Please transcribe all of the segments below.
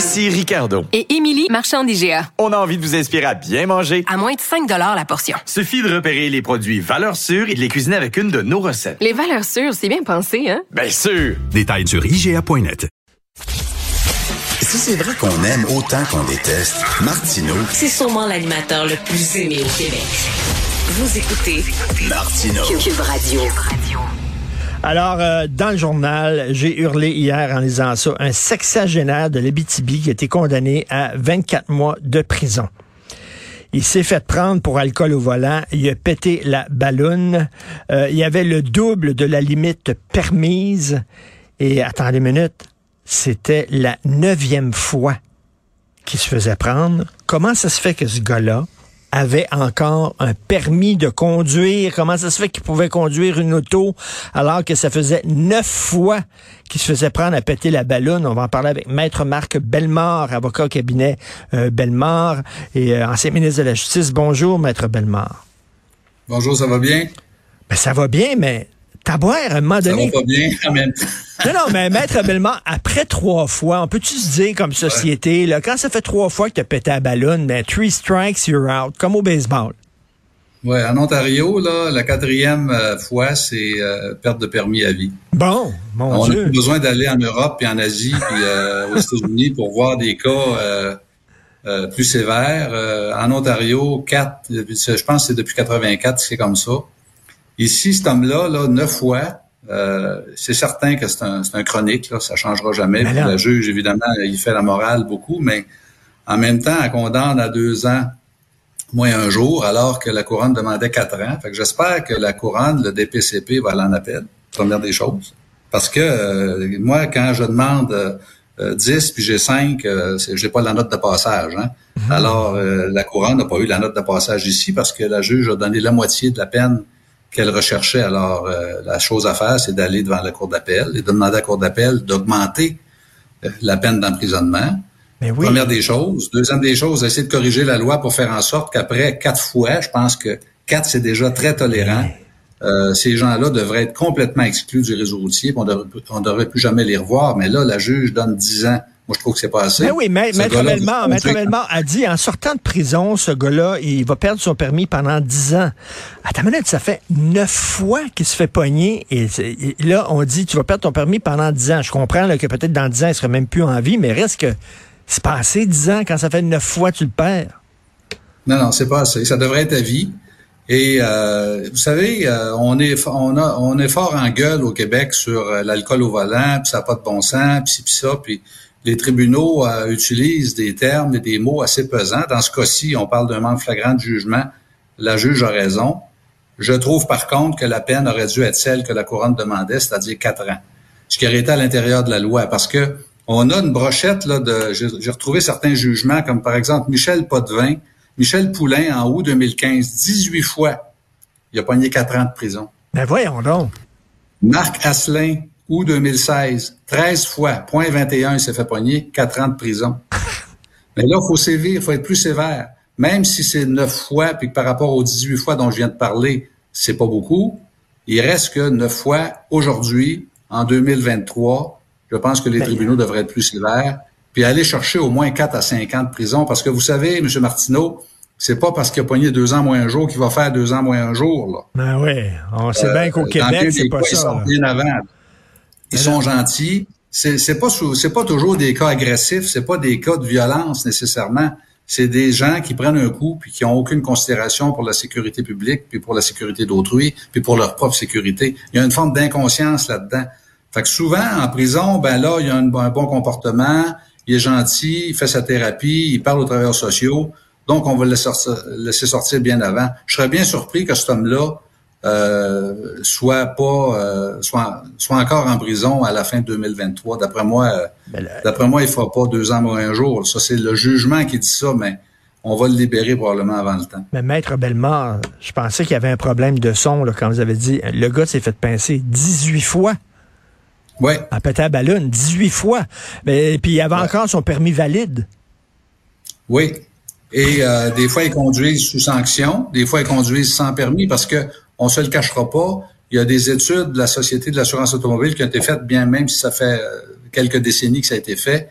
Ici Ricardo. Et Émilie, marchand d'IGA. On a envie de vous inspirer à bien manger. À moins de 5 la portion. Suffit de repérer les produits valeurs sûres et de les cuisiner avec une de nos recettes. Les valeurs sûres, c'est bien pensé, hein? Bien sûr! Détails sur IGA.net. Si c'est vrai qu'on aime autant qu'on déteste, Martineau, C'est sûrement l'animateur le plus aimé au Québec. Vous écoutez Martineau. Cube Radio. Alors, euh, dans le journal, j'ai hurlé hier en lisant ça, un sexagénaire de l'Abitibi qui a été condamné à 24 mois de prison. Il s'est fait prendre pour alcool au volant. Il a pété la balloune. Euh, il y avait le double de la limite permise. Et attendez une minute, c'était la neuvième fois qu'il se faisait prendre. Comment ça se fait que ce gars-là avait encore un permis de conduire? Comment ça se fait qu'il pouvait conduire une auto alors que ça faisait neuf fois qu'il se faisait prendre à péter la balloune? On va en parler avec Maître Marc Bellemare, avocat au cabinet euh, Bellemare et euh, ancien ministre de la Justice. Bonjour, Maître Bellemare. Bonjour, ça va bien? Ben, ça va bien, mais Taboire, à un moment Ça donné. va pas bien en même temps. Non, non, mais Maître Bellemare, après trois fois, on peut-tu se dire comme société, là, quand ça fait trois fois que tu as pété la ballonne, ben, three strikes, you're out, comme au baseball? Ouais, en Ontario, là, la quatrième euh, fois, c'est euh, perte de permis à vie. Bon, mon On Dieu. plus besoin d'aller en Europe et en Asie puis euh, aux États-Unis pour voir des cas plus sévères. En Ontario, quatre, je pense que c'est depuis 84 que c'est comme ça. Ici, cet homme-là, là, neuf fois, euh, c'est certain que c'est un, c'est un chronique, là, ça changera jamais. Mais Puis le juge, évidemment, il fait la morale beaucoup, mais en même temps, elle condamne à deux ans moins un jour, alors que la couronne demandait quatre ans. Fait que j'espère que la couronne, le DPCP, va aller en appel, première des choses. Parce que euh, moi, quand je demande euh, 10 puis j'ai 5, euh, j'ai pas la note de passage. Hein? Alors, euh, la couronne n'a pas eu la note de passage ici parce que la juge a donné la moitié de la peine qu'elle recherchait. Alors, euh, la chose à faire, c'est d'aller devant la cour d'appel et de demander à la cour d'appel d'augmenter euh, la peine d'emprisonnement. Mais oui. Première des choses. Deuxième des choses, essayer de corriger la loi pour faire en sorte qu'après quatre fois, je pense que quatre, c'est déjà très tolérant. Euh, ces gens-là devraient être complètement exclus du réseau routier. On devrait, on devrait plus jamais les revoir. Mais là, la juge donne 10 ans. Moi, je trouve que c'est pas assez. Mais Ben oui, Ma- Ce Maître Bellemare, Maître Bellemare a dit, en sortant de prison, ce gars-là, il va perdre son permis pendant 10 ans. Attends une minute, ça fait neuf fois qu'il se fait pogner. Et, là, on dit, tu vas perdre ton permis pendant 10 ans. Je comprends là, que peut-être dans 10 ans, il serait même plus en vie, mais reste que c'est passé 10 ans quand ça fait neuf fois tu le perds. Non, non, c'est pas assez. Ça devrait être à vie. Et euh, vous savez, euh, on est on a on est fort en gueule au Québec sur euh, l'alcool au volant, puis ça n'a pas de bon sens, puis puis ça, puis les tribunaux euh, utilisent des termes et des mots assez pesants. Dans ce cas-ci, on parle d'un manque flagrant de jugement. La juge a raison. Je trouve par contre que la peine aurait dû être celle que la couronne demandait, c'est-à-dire quatre ans, ce qui aurait été à l'intérieur de la loi, parce que on a une brochette là de. J'ai retrouvé certains jugements, comme par exemple Michel Potvin, Michel Poulain en août 2015, 18 fois, il a pogné quatre ans de prison. Ben voyons donc. Marc Asselin, août 2016, 13 fois, point 21, il s'est fait pogner, 4 ans de prison. Mais là, il faut sévir, il faut être plus sévère. Même si c'est 9 fois, puis que par rapport aux 18 fois dont je viens de parler, c'est pas beaucoup, il reste que 9 fois aujourd'hui, en 2023, je pense que les tribunaux devraient être plus sévères, puis aller chercher au moins 4 à 5 ans de prison. Parce que vous savez, M. Martineau, c'est pas parce qu'il a pogné deux ans moins un jour qu'il va faire deux ans moins un jour. Là. Ben oui, on sait bien qu'au Euh, Québec, c'est pas Ils ça. sont bien avant. Ils sont gentils. C'est c'est pas c'est pas toujours des cas agressifs. C'est pas des cas de violence nécessairement. C'est des gens qui prennent un coup puis qui ont aucune considération pour la sécurité publique puis pour la sécurité d'autrui puis pour leur propre sécurité. Il y a une forme d'inconscience là-dedans. Fait que souvent en prison, ben là, il y a un, un bon comportement, il est gentil, il fait sa thérapie, il parle aux travailleurs sociaux. Donc, on va le sortir- laisser sortir bien avant. Je serais bien surpris que cet homme-là euh, soit pas euh, soit, soit encore en prison à la fin de 2023. D'après moi, euh, Ben, d'après moi, il ne fera pas deux ans moins un jour. Ça, c'est le jugement qui dit ça, mais on va le libérer probablement avant le temps. Mais Maître Bellemare, je pensais qu'il y avait un problème de son là, quand vous avez dit le gars s'est fait pincer 18 fois Oui, en pétant ballon, 18 fois. Mais puis il avait encore son permis valide. oui. Et euh, des fois, ils conduisent sous sanction, des fois, ils conduisent sans permis parce que on se le cachera pas. Il y a des études de la Société de l'assurance automobile qui ont été faites, bien même si ça fait euh, quelques décennies que ça a été fait,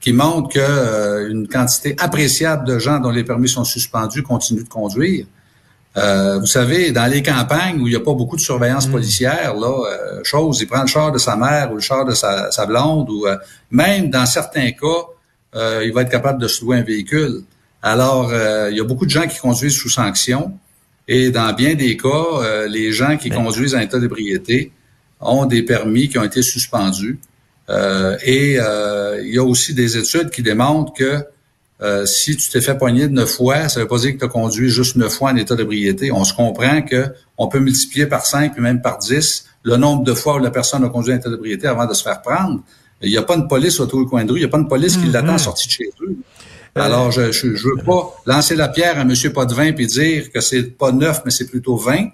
qui montrent que euh, une quantité appréciable de gens dont les permis sont suspendus continuent de conduire. Euh, vous savez, dans les campagnes où il n'y a pas beaucoup de surveillance policière, là, euh, chose, il prend le char de sa mère ou le char de sa, sa blonde, ou euh, même dans certains cas, euh, il va être capable de se louer un véhicule. Alors, euh, il y a beaucoup de gens qui conduisent sous sanction, et dans bien des cas, euh, les gens qui conduisent en état d'ébriété ont des permis qui ont été suspendus. Euh, et euh, il y a aussi des études qui démontrent que euh, si tu t'es fait poigner de neuf fois, ça veut pas dire que tu as conduit juste neuf fois en état d'ébriété. On se comprend que on peut multiplier par cinq puis même par dix le nombre de fois où la personne a conduit en état d'ébriété avant de se faire prendre. Il n'y a pas une police autour du coin de rue, il n'y a pas une police qui l'attend sortie de chez eux. Alors, je, je veux pas lancer la pierre à Monsieur pas de vin puis dire que c'est pas neuf, mais c'est plutôt 20.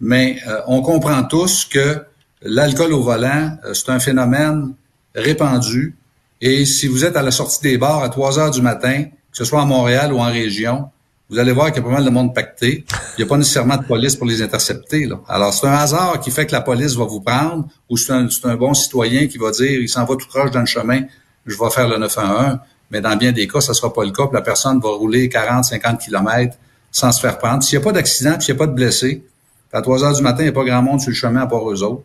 Mais euh, on comprend tous que l'alcool au volant, euh, c'est un phénomène répandu. Et si vous êtes à la sortie des bars à 3 heures du matin, que ce soit à Montréal ou en région, vous allez voir qu'il y a pas mal de monde pacté. Il n'y a pas nécessairement de police pour les intercepter. Alors, c'est un hasard qui fait que la police va vous prendre ou c'est un, c'est un bon citoyen qui va dire, il s'en va tout croche dans le chemin, je vais faire le 911. Mais dans bien des cas, ça sera pas le cas. puis la personne va rouler 40, 50 kilomètres sans se faire prendre. S'il n'y a pas d'accident, puis s'il n'y a pas de blessés, à 3 heures du matin, il n'y a pas grand monde sur le chemin à part eux autres.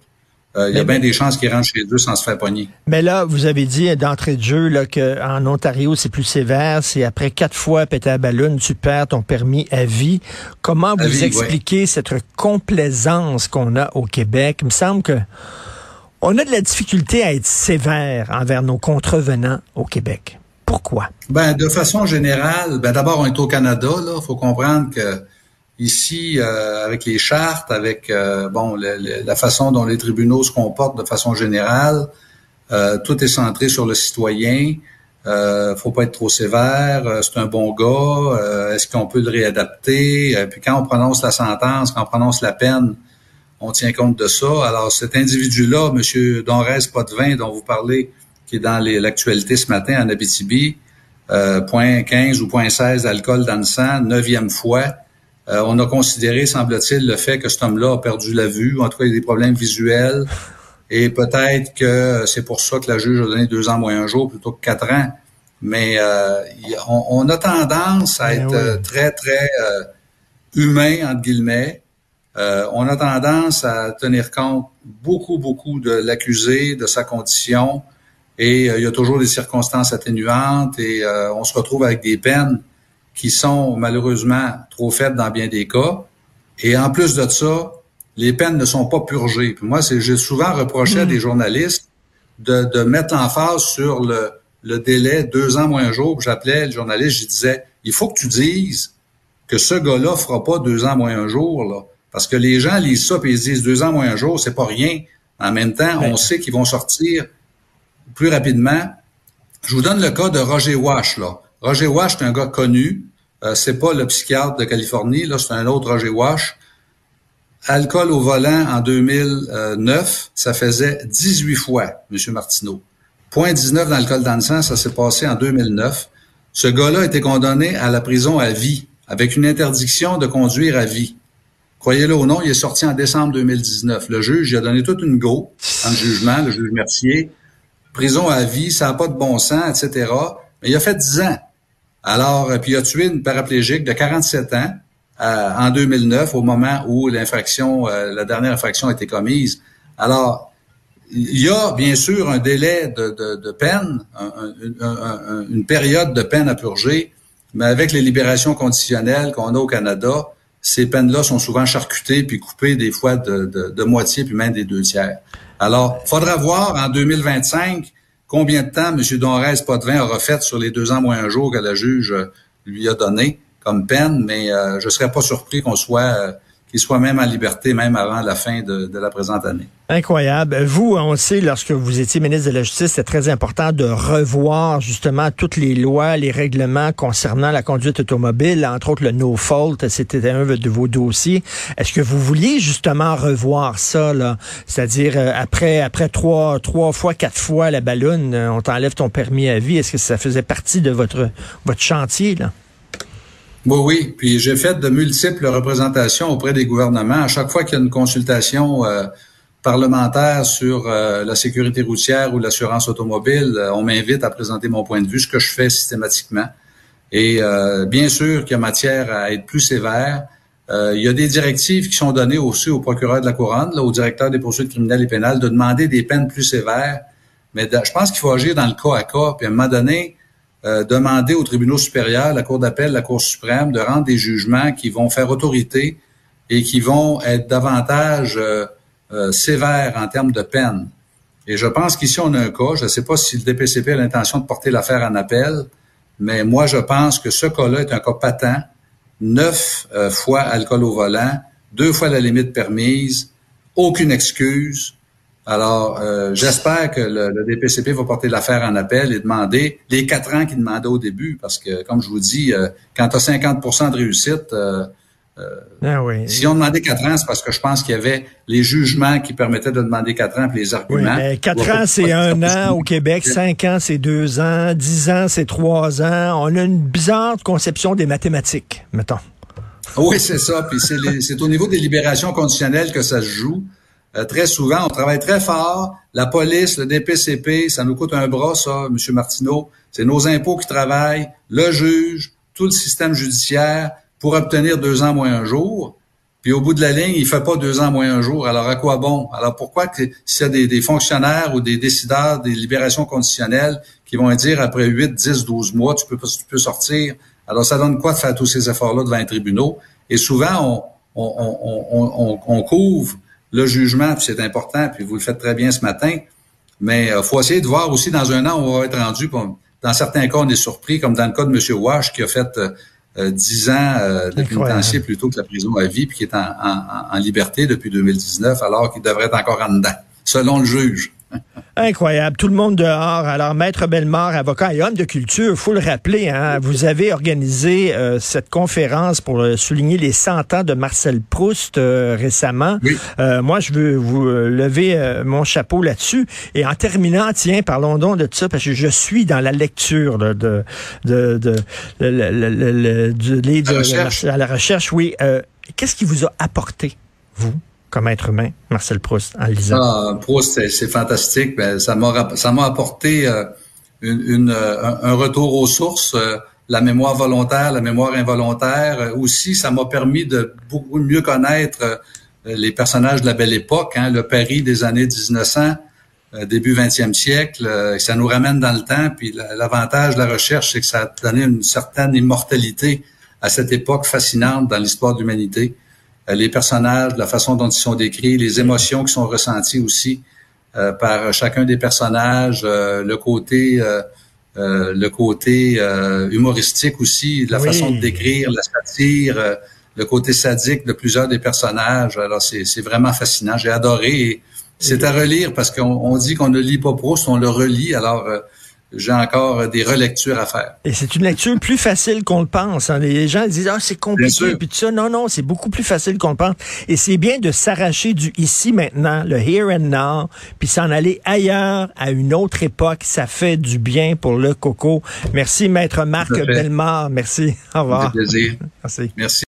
Euh, il y a bien des chances qu'ils rentrent chez eux sans se faire pogner. Mais là, vous avez dit d'entrée de jeu là, qu'en Ontario, c'est plus sévère. C'est après quatre fois péter à ballon, tu perds ton permis à vie. Comment À vous vie, expliquez cette complaisance qu'on a au Québec? Il me semble que on a de la difficulté à être sévère envers nos contrevenants au Québec. Pourquoi? Ben, de façon générale, ben d'abord, on est au Canada, là. faut comprendre que ici, euh, avec les chartes, avec euh, bon la façon dont les tribunaux se comportent de façon générale, euh, tout est centré sur le citoyen. Euh, faut pas être trop sévère. c'est un bon gars. Est-ce qu'on peut le réadapter? Puis quand on prononce la sentence, quand on prononce la peine, on tient compte de ça. Alors cet individu-là, Monsieur Donrez Potvin, dont vous parlez, qui est dans l'actualité ce matin en Abitibi, euh, point 15 ou point 16 d'alcool dans le sang, neuvième fois. Euh, on a considéré, semble-t-il, le fait que cet homme-là a perdu la vue, en tout cas, il y a des problèmes visuels, et peut-être que c'est pour ça que la juge a donné deux ans moins un jour plutôt que quatre ans. Mais euh, on, on a tendance à Ben être oui. euh, très, très euh, humain, entre guillemets. Euh, on a tendance à tenir compte beaucoup, beaucoup de l'accusé, de sa condition, et euh, il y a toujours des circonstances atténuantes, et euh, on se retrouve avec des peines qui sont malheureusement trop faibles dans bien des cas. Et en plus de ça, les peines ne sont pas purgées. Puis moi, c'est, j'ai souvent reproché à des journalistes de, de mettre l'emphase sur le, le délai deux ans moins un jour. J'appelais le journaliste, je disais, il faut que tu dises que ce gars-là fera pas deux ans moins un jour, là. Parce que les gens lisent ça et ils se disent deux ans moins un jour, c'est pas rien. En même temps, on sait qu'ils vont sortir plus rapidement. Je vous donne le cas de Roger Wash, là. Roger Wash, c'est un gars connu. Euh, c'est pas le psychiatre de Californie, là, c'est un autre Roger Wash. Alcool au volant en 2009, ça faisait 18 fois, M. Martineau. Point 19 d'alcool dans le sang, ça s'est passé en 2009. Ce gars-là a été condamné à la prison à vie, avec une interdiction de conduire à vie. Croyez-le ou non, il est sorti en décembre 2019. Le juge il a donné toute une go en jugement, le juge Mercier. Prison à vie, ça n'a pas de bon sens, etc. Mais il a fait 10 ans. Alors, euh, puis il a tué une paraplégique de 47 ans euh, en 2009, au moment où l'infraction, euh, la dernière infraction a été commise. Alors, il y a bien sûr un délai de, de, peine, un- un- un- un- une période de peine à purger, mais avec les libérations conditionnelles qu'on a au Canada, ces peines-là sont souvent charcutées puis coupées des fois de, de, de moitié puis même des deux tiers. Alors, faudra voir en 2025 combien de temps M. Donrez Potvin aura fait sur les deux ans moins un jour que la juge lui a donné comme peine, mais euh, je serais pas surpris qu'on soit euh, qu'il soit même en liberté, même avant la fin de, la présente année. Incroyable. Vous, on sait, lorsque vous étiez ministre de la Justice, c'est très important de revoir justement toutes les lois, les règlements concernant la conduite automobile, entre autres le no fault, c'était un de vos dossiers. Est-ce que vous vouliez justement revoir ça? C'est-à-dire, euh, après, après trois, trois fois, quatre fois la ballonne, euh, on t'enlève ton permis à vie. Est-ce que ça faisait partie de votre, votre chantier, là? Oui, oui. Puis j'ai fait de multiples représentations auprès des gouvernements. À chaque fois qu'il y a une consultation euh, parlementaire sur euh, la sécurité routière ou l'assurance automobile, euh, on m'invite à présenter mon point de vue, ce que je fais systématiquement. Et bien sûr qu'il y a matière à être plus sévère. il y a des directives qui sont données aussi au procureur de la couronne, là, au directeur des poursuites criminelles et pénales, de demander des peines plus sévères. Mais je pense qu'il faut agir dans le cas à cas. Puis à un moment donné, euh, demander aux tribunaux supérieurs, la Cour d'appel, la Cour suprême, de rendre des jugements qui vont faire autorité et qui vont être davantage euh, euh, sévères en termes de peine. Et je pense qu'ici, on a un cas, je ne sais pas si le DPCP a l'intention de porter l'affaire en appel, mais moi, je pense que ce cas-là est un cas patent, neuf fois alcool au volant, deux fois la limite permise, aucune excuse, alors, euh, j'espère que le, DPCP va porter l'affaire en appel et demander les quatre ans qu'il demandait au début, parce que, comme je vous dis, euh, quand tu as 50% de réussite, euh, ah oui. si on demandait quatre ans, c'est parce que je pense qu'il y avait les jugements qui permettaient de demander quatre ans, puis les arguments. Oui, quatre ans, c'est un an au Québec, cinq ans, c'est deux ans, dix ans, c'est trois ans. On a une bizarre conception des mathématiques, mettons. Oui, c'est ça. Puis c'est au niveau des libérations conditionnelles que ça se joue. Euh, très souvent, on travaille très fort. La police, le DPCP, ça nous coûte un bras, ça, M. Martineau. C'est nos impôts qui travaillent, le juge, tout le système judiciaire pour obtenir deux ans moins un jour. Puis au bout de la ligne, il fait pas deux ans moins un jour. Alors à quoi bon? Alors pourquoi que s'il y a des, fonctionnaires ou des décideurs des libérations conditionnelles qui vont dire après 8, 10, 12 mois, tu peux, tu peux sortir? Alors ça donne quoi de faire tous ces efforts-là devant les tribunaux? Et souvent, on, on, on couvre le jugement, puis c'est important, puis vous le faites très bien ce matin. Mais il euh, faut essayer de voir aussi dans un an où on va être rendu. Dans certains cas, on est surpris, comme dans le cas de M. Wash, qui a fait euh, 10 euh, ans euh, de pénitencier plutôt que la prison à vie, puis qui est en, en, en liberté depuis 2019, alors qu'il devrait être encore en dedans, selon le juge. Incroyable. Tout le monde dehors. Alors, Maître Bellemare, avocat et homme de culture, faut le rappeler, hein, vous avez organisé euh, cette conférence pour euh, souligner les 100 ans de Marcel Proust euh, récemment. moi, je veux vous lever mon chapeau là-dessus. Et en terminant, tiens, parlons donc de ça, parce que je suis dans la lecture de, de, de, de, de, la recherche. Oui. Qu'est-ce qui vous a apporté, vous? Comme être humain, Marcel Proust, en lisant? Ah, Proust, c'est fantastique. Ben, ça m'a ça m'a apporté euh, une, euh, un, retour aux sources, euh, la mémoire volontaire, la mémoire involontaire. Aussi, ça m'a permis de beaucoup mieux connaître les personnages de la belle époque, hein, le Paris des années 1900, début 20e siècle. ça nous ramène dans le temps. Puis l'avantage de la recherche, c'est que ça a donné une certaine immortalité à cette époque fascinante dans l'histoire de l'humanité. Euh, les personnages, la façon dont ils sont décrits, les émotions qui sont ressenties aussi euh, par chacun des personnages, euh, le côté le côté humoristique aussi, la façon de décrire, la satire, le côté sadique de plusieurs des personnages. Alors c'est vraiment fascinant. J'ai adoré. C'est à relire parce qu'on dit qu'on ne lit pas Proust, on le relit. Alors j'ai encore des relectures à faire. Et c'est une lecture plus facile qu'on le pense. Hein. Les gens disent ah c'est compliqué puis tout ça. Non non, c'est beaucoup plus facile qu'on le pense. Et c'est bien de s'arracher du ici maintenant, le here and now, puis s'en aller ailleurs à une autre époque. Ça fait du bien pour le coco. Merci maître Marc Bellemare. Merci. Au revoir. plaisir. Merci. Merci.